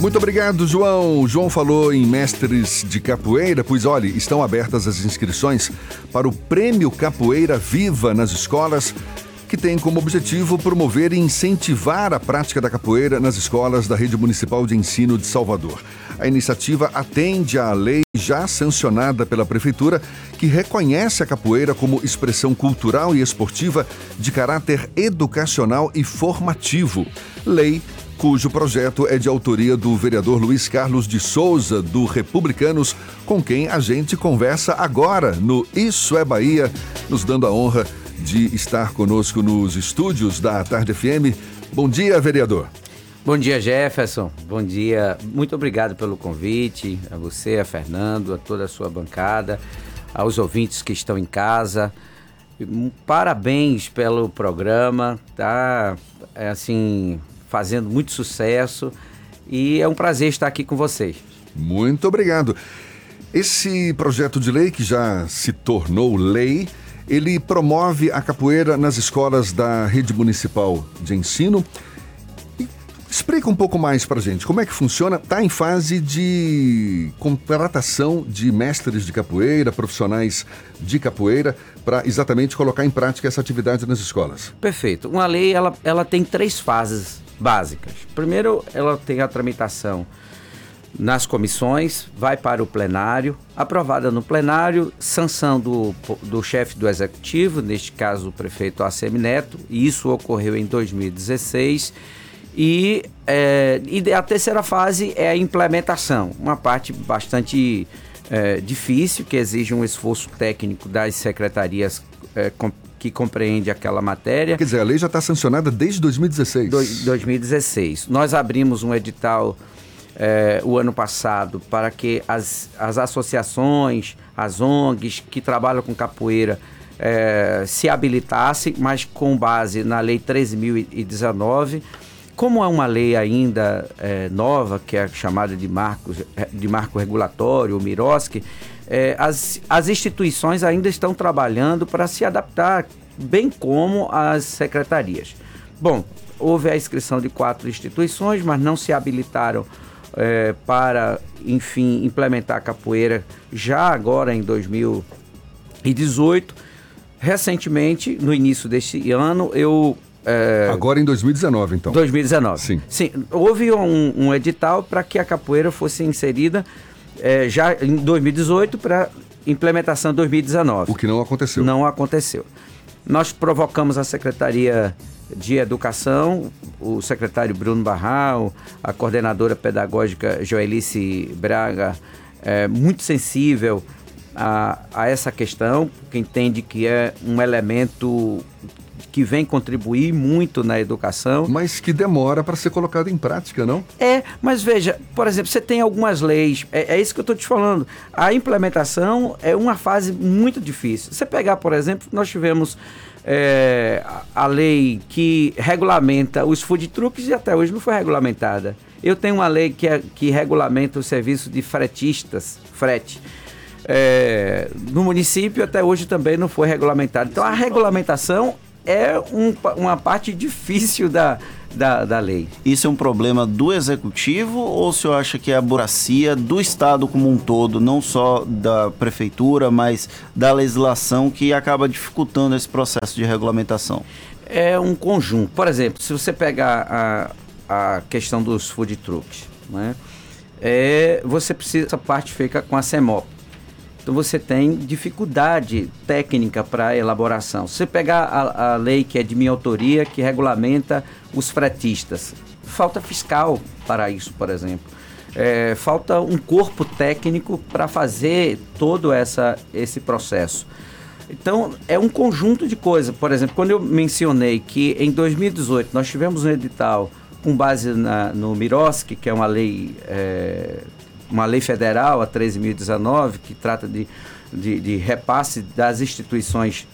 Muito obrigado, João. João falou em mestres de capoeira, pois olhe, estão abertas as inscrições para o Prêmio Capoeira Viva nas escolas, que tem como objetivo promover e incentivar a prática da capoeira nas escolas da Rede Municipal de Ensino de Salvador. A iniciativa atende à lei já sancionada pela Prefeitura, que reconhece a capoeira como expressão cultural e esportiva de caráter educacional e formativo. Lei cujo projeto é de autoria do vereador Luiz Carlos de Souza, do Republicanos, com quem a gente conversa agora no Isso é Bahia, nos dando a honra de estar conosco nos estúdios da Tarde FM. Bom dia, vereador. Bom dia, Jefferson. Bom dia. Muito obrigado pelo convite, a você, a Fernando, a toda a sua bancada, aos ouvintes que estão em casa. Parabéns pelo programa, tá? É assim, fazendo muito sucesso e é um prazer estar aqui com vocês. Muito obrigado. Esse projeto de lei que já se tornou lei, ele promove a capoeira nas escolas da rede municipal de ensino. Explica um pouco mais para gente como é que funciona. Está em fase de contratação de mestres de capoeira, profissionais de capoeira, para exatamente colocar em prática essa atividade nas escolas. Perfeito. Uma lei ela, ela tem três fases básicas. Primeiro, ela tem a tramitação nas comissões, vai para o plenário, aprovada no plenário, sanção do, do chefe do executivo, neste caso o prefeito ACM Neto, e isso ocorreu em 2016. E, é, e a terceira fase é a implementação, uma parte bastante é, difícil, que exige um esforço técnico das secretarias é, que compreende aquela matéria. Quer dizer, a lei já está sancionada desde 2016. Do, 2016. Nós abrimos um edital é, o ano passado para que as, as associações, as ONGs que trabalham com capoeira é, se habilitassem, mas com base na Lei 13.019. Como é uma lei ainda é, nova, que é chamada de, marcos, de marco regulatório, o MIROSC, é, as, as instituições ainda estão trabalhando para se adaptar, bem como as secretarias. Bom, houve a inscrição de quatro instituições, mas não se habilitaram é, para, enfim, implementar a capoeira já agora em 2018. Recentemente, no início deste ano, eu é... Agora em 2019, então. 2019. Sim. Sim. Houve um, um edital para que a capoeira fosse inserida é, já em 2018 para implementação em 2019. O que não aconteceu. Não aconteceu. Nós provocamos a Secretaria de Educação, o secretário Bruno Barral, a coordenadora pedagógica Joelice Braga, é, muito sensível a, a essa questão, que entende que é um elemento que vem contribuir muito na educação. Mas que demora para ser colocado em prática, não? É, mas veja, por exemplo, você tem algumas leis, é, é isso que eu estou te falando. A implementação é uma fase muito difícil. Você pegar, por exemplo, nós tivemos é, a lei que regulamenta os food trucks e até hoje não foi regulamentada. Eu tenho uma lei que, é, que regulamenta o serviço de fretistas, frete. É, no município até hoje também não foi regulamentado. Então a regulamentação é um, uma parte difícil da, da, da, lei. Isso é um problema do executivo ou o senhor acha que é a burocracia do Estado como um todo, não só da prefeitura, mas da legislação que acaba dificultando esse processo de regulamentação? É um conjunto. Por exemplo, se você pegar a, a questão dos food trucks, né? É, você precisa, essa parte fica com a CEMOP então você tem dificuldade técnica para elaboração. Se você pegar a, a lei que é de minha autoria, que regulamenta os fretistas, falta fiscal para isso, por exemplo. É, falta um corpo técnico para fazer todo essa, esse processo. Então, é um conjunto de coisas. Por exemplo, quando eu mencionei que em 2018 nós tivemos um edital com base na, no Miroski, que é uma lei é, uma lei federal, a 13.019, que trata de, de, de, repasse das instituições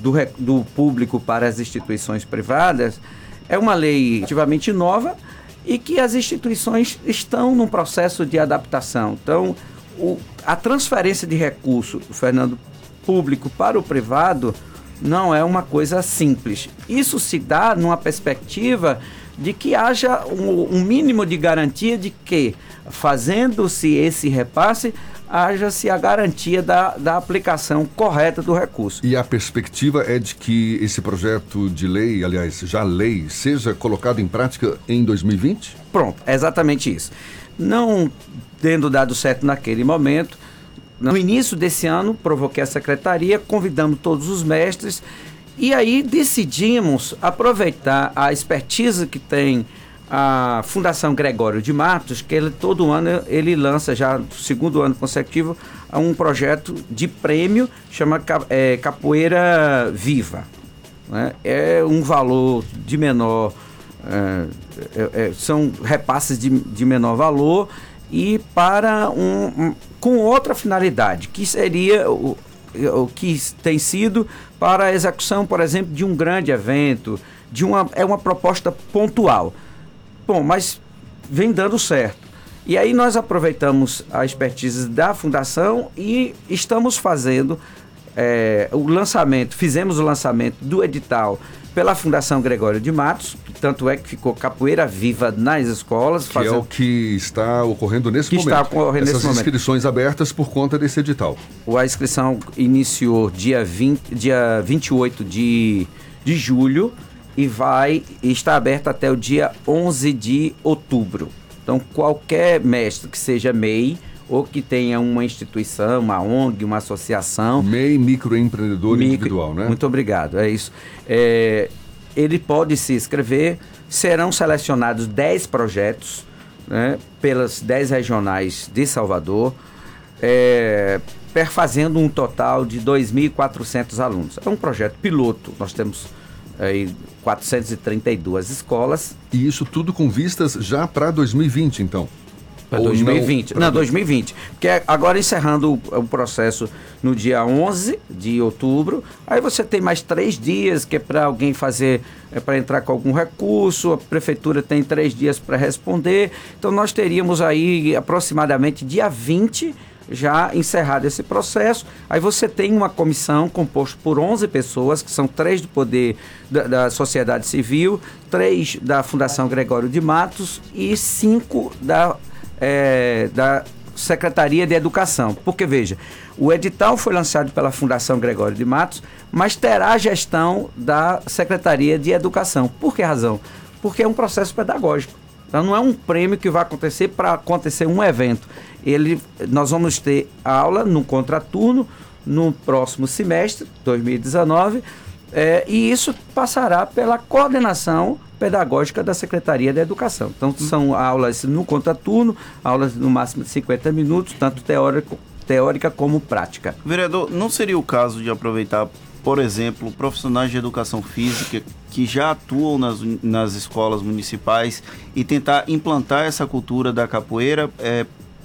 do, do público para as instituições privadas, é uma lei relativamente nova e que as instituições estão num processo de adaptação. Então, o, a transferência de recurso, Fernando, público para o privado não é uma coisa simples. Isso se dá numa perspectiva de que haja um, um mínimo de garantia de que, fazendo-se esse repasse, haja-se a garantia da, da aplicação correta do recurso. E a perspectiva é de que esse projeto de lei, aliás, já lei, seja colocado em prática em 2020? Pronto, é exatamente isso. Não tendo dado certo naquele momento, no início desse ano, provoquei a secretaria, convidamos todos os mestres e aí decidimos aproveitar a expertise que tem a Fundação Gregório de Matos, que ele todo ano ele lança já no segundo ano consecutivo um projeto de prêmio chama é, Capoeira Viva. Né? É um valor de menor, é, é, é, são repasses de, de menor valor e para um, um, com outra finalidade, que seria o, o que tem sido para a execução, por exemplo, de um grande evento, de uma, é uma proposta pontual. Bom, mas vem dando certo. E aí nós aproveitamos a expertise da fundação e estamos fazendo é, o lançamento, fizemos o lançamento do edital pela Fundação Gregório de Matos, tanto é que ficou capoeira viva nas escolas. Que fazendo... é o que está ocorrendo nesse que momento. está ocorrendo Essas nesse inscrições momento. abertas por conta desse edital. A inscrição iniciou dia, 20, dia 28 de, de julho e vai estar aberta até o dia 11 de outubro. Então, qualquer mestre que seja MEI ou que tenha uma instituição, uma ONG, uma associação. MEI, microempreendedor micro, individual, né? Muito obrigado, é isso. É, ele pode se inscrever, serão selecionados 10 projetos né, pelas 10 regionais de Salvador, é, perfazendo um total de 2.400 alunos. É um projeto piloto, nós temos aí 432 escolas. E isso tudo com vistas já para 2020, então? Para 2020. Não, não 2020. Porque agora encerrando o, o, processo no dia 11 de outubro, aí você tem mais três dias que é para alguém fazer, é para entrar com algum recurso, a prefeitura tem três dias para responder. Então nós teríamos aí aproximadamente dia 20 já encerrado esse processo. Aí você tem uma comissão composta por 11 pessoas, que são três do poder da, da sociedade civil, três da Fundação Gregório de Matos e cinco da é, da Secretaria de Educação. Porque, veja, o edital foi lançado pela Fundação Gregório de Matos, mas terá a gestão da Secretaria de Educação. Por que razão? Porque é um processo pedagógico. Então não é um prêmio que vai acontecer para acontecer um evento. Ele, nós vamos ter aula no contraturno no próximo semestre, 2019, é, e isso passará pela coordenação pedagógica da Secretaria da Educação. Então, são aulas no contraturno, aulas no máximo de 50 minutos, tanto teórico, teórica como prática. Vereador, não seria o caso de aproveitar, por exemplo, profissionais de educação física que já atuam nas, nas escolas municipais e tentar implantar essa cultura da capoeira? É,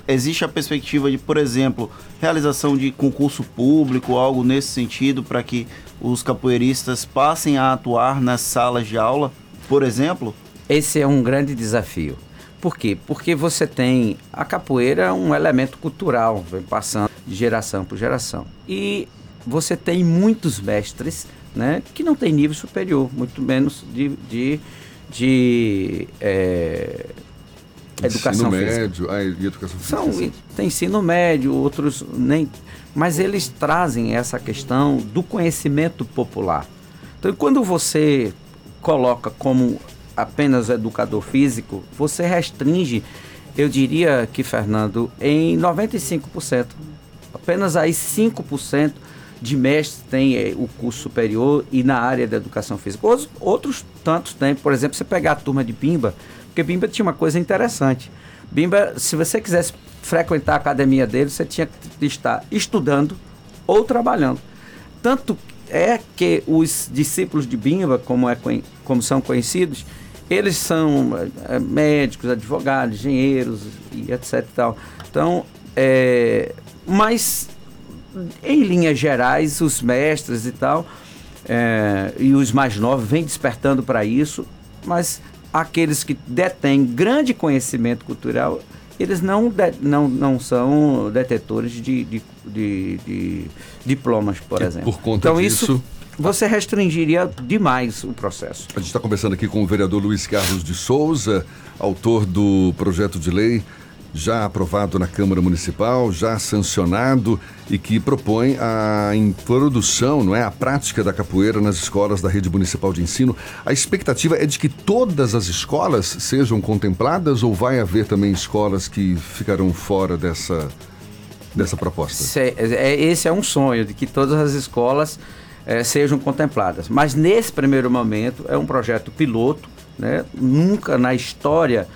existe a perspectiva de, por exemplo, realização de concurso público, algo nesse sentido, para que os capoeiristas passem a atuar nas salas de aula, por exemplo? Esse é um grande desafio. Por quê? Porque você tem a capoeira é um elemento cultural, vem passando de geração por geração. E você tem muitos mestres né, que não têm nível superior, muito menos de, de, de é, educação ensino física. médio, ah, e educação física. São, tem ensino médio, outros nem mas eles trazem essa questão do conhecimento popular. Então, quando você coloca como apenas educador físico, você restringe, eu diria que, Fernando, em 95%. Apenas aí 5% de mestres têm é, o curso superior e na área da educação física. Outros, outros tantos têm. Por exemplo, você pegar a turma de Bimba, porque Bimba tinha uma coisa interessante. Bimba, se você quisesse frequentar a academia dele, você tinha que estar estudando ou trabalhando. Tanto é que os discípulos de Bimba, como, é, como são conhecidos, eles são é, médicos, advogados, engenheiros e etc. Tal. Então, é, mas em linhas gerais, os mestres e tal, é, e os mais novos vêm despertando para isso, mas aqueles que detêm grande conhecimento cultural eles não, de, não, não são detetores de, de, de, de diplomas, por exemplo. Por conta então, disso... Isso, você restringiria demais o processo. A gente está conversando aqui com o vereador Luiz Carlos de Souza, autor do projeto de lei já aprovado na Câmara Municipal, já sancionado e que propõe a introdução, não é, a prática da capoeira nas escolas da rede municipal de ensino. A expectativa é de que todas as escolas sejam contempladas ou vai haver também escolas que ficarão fora dessa dessa proposta? É, é, esse é um sonho de que todas as escolas é, sejam contempladas. Mas nesse primeiro momento é um projeto piloto, né? Nunca na história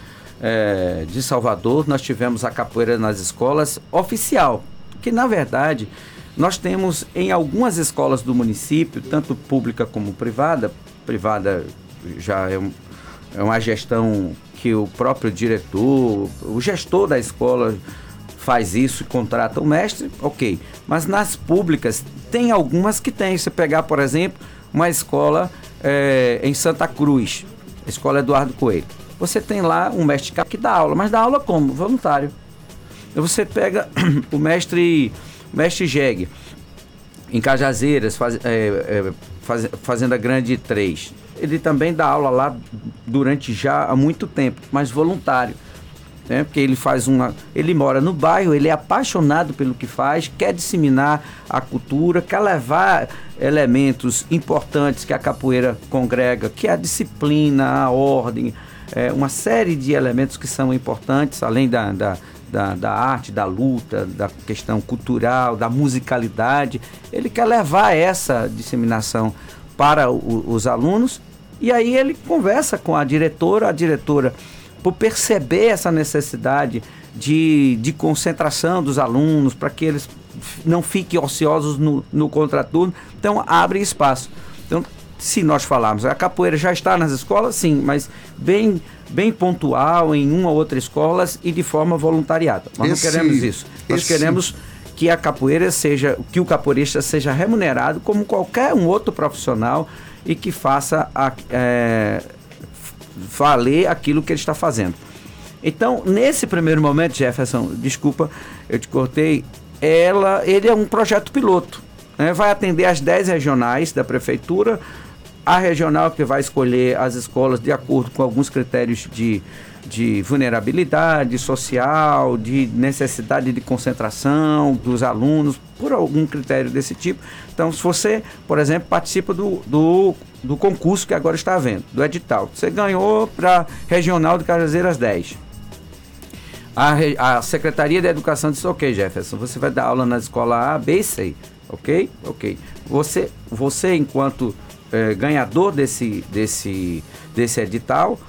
é, de Salvador, nós tivemos a capoeira nas escolas oficial, que na verdade nós temos em algumas escolas do município, tanto pública como privada, privada já é, um, é uma gestão que o próprio diretor, o gestor da escola faz isso e contrata o mestre, ok. Mas nas públicas tem algumas que tem. Você pegar, por exemplo, uma escola é, em Santa Cruz, a escola Eduardo Coelho você tem lá um mestre que dá aula, mas dá aula como? Voluntário. Você pega o mestre, mestre Jeg, em Cajazeiras, faz, é, é, faz, Fazenda Grande 3. Ele também dá aula lá durante já há muito tempo, mas voluntário. Né? Porque ele faz uma. Ele mora no bairro, ele é apaixonado pelo que faz, quer disseminar a cultura, quer levar elementos importantes que a capoeira congrega, que é a disciplina, a ordem, é, uma série de elementos que são importantes, além da, da, da, da, arte, da luta, da questão cultural, da musicalidade. Ele quer levar essa disseminação para o, os alunos e aí ele conversa com a diretora, a diretora, por perceber essa necessidade de, de concentração dos alunos, para que eles não fiquem ociosos no, no contraturno, então abre espaço. Se nós falarmos, a capoeira já está nas escolas, sim, mas bem, bem pontual em uma ou outra escola e de forma voluntariada. Nós esse, não queremos isso. Nós esse... queremos que a capoeira seja, que o capoeirista seja remunerado como qualquer um outro profissional e que faça a, é, valer aquilo que ele está fazendo. Então, nesse primeiro momento, Jefferson, desculpa, eu te cortei, ela, ele é um projeto piloto. Né? Vai atender as 10 regionais da prefeitura, a regional que vai escolher as escolas de acordo com alguns critérios de, de vulnerabilidade social, de necessidade de concentração dos alunos, por algum critério desse tipo. Então, se você, por exemplo, participa do, do, do concurso que agora está havendo, do edital, você ganhou para Regional de Cajazeiras 10. A, a Secretaria de Educação disse, ok, Jefferson, você vai dar aula na escola A, B e C. Ok? Ok. Você, você enquanto é, ganhador desse, desse, desse edital,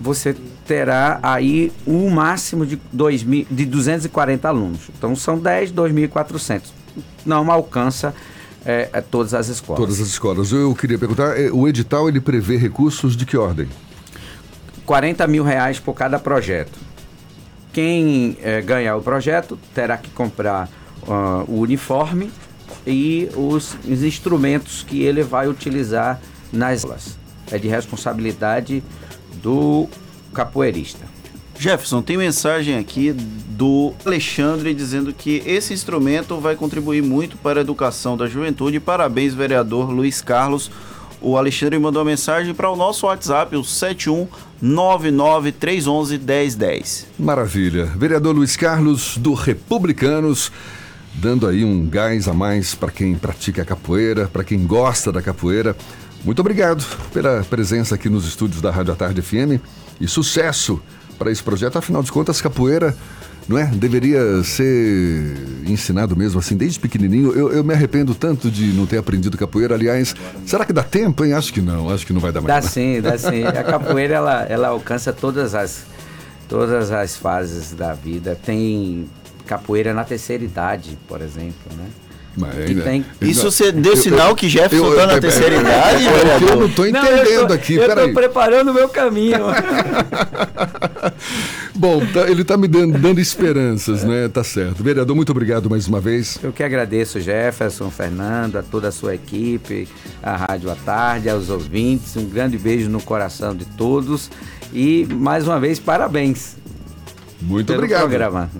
você terá aí um máximo de, dois mil, de 240 alunos. Então são 10, 2.400. Não alcança é, é, todas as escolas. Todas as escolas. Eu queria perguntar, é, o edital ele prevê recursos de que ordem? 40 mil reais por cada projeto. Quem é, ganhar o projeto terá que comprar uh, o uniforme e os, os instrumentos que ele vai utilizar nas aulas. É de responsabilidade do capoeirista. Jefferson, tem mensagem aqui do Alexandre dizendo que esse instrumento vai contribuir muito para a educação da juventude. Parabéns, vereador Luiz Carlos. O Alexandre mandou uma mensagem para o nosso WhatsApp, o 71993111010. Maravilha. Vereador Luiz Carlos, do Republicanos dando aí um gás a mais para quem pratica a capoeira, para quem gosta da capoeira. Muito obrigado pela presença aqui nos estúdios da Rádio à Tarde FM e sucesso para esse projeto. Afinal de contas, capoeira não é? Deveria ser ensinado mesmo assim desde pequenininho. Eu, eu, me arrependo tanto de não ter aprendido capoeira. Aliás, será que dá tempo, hein? Acho que não, acho que não vai dar mais. Dá sim, dá sim. A capoeira ela, ela alcança todas as todas as fases da vida. Tem capoeira na terceira idade, por exemplo, né? Ainda, tem... Isso você deu sinal eu, que Jefferson está na terceira idade? Eu, eu não estou entendendo não, tô, aqui. Eu estou preparando o meu caminho. Bom, tá, ele está me dando, dando esperanças, né? Tá certo. Vereador, muito obrigado mais uma vez. Eu que agradeço, Jefferson, Fernando, a toda a sua equipe, a Rádio à Tarde, aos ouvintes. Um grande beijo no coração de todos. E mais uma vez, parabéns. Muito obrigado. Programa.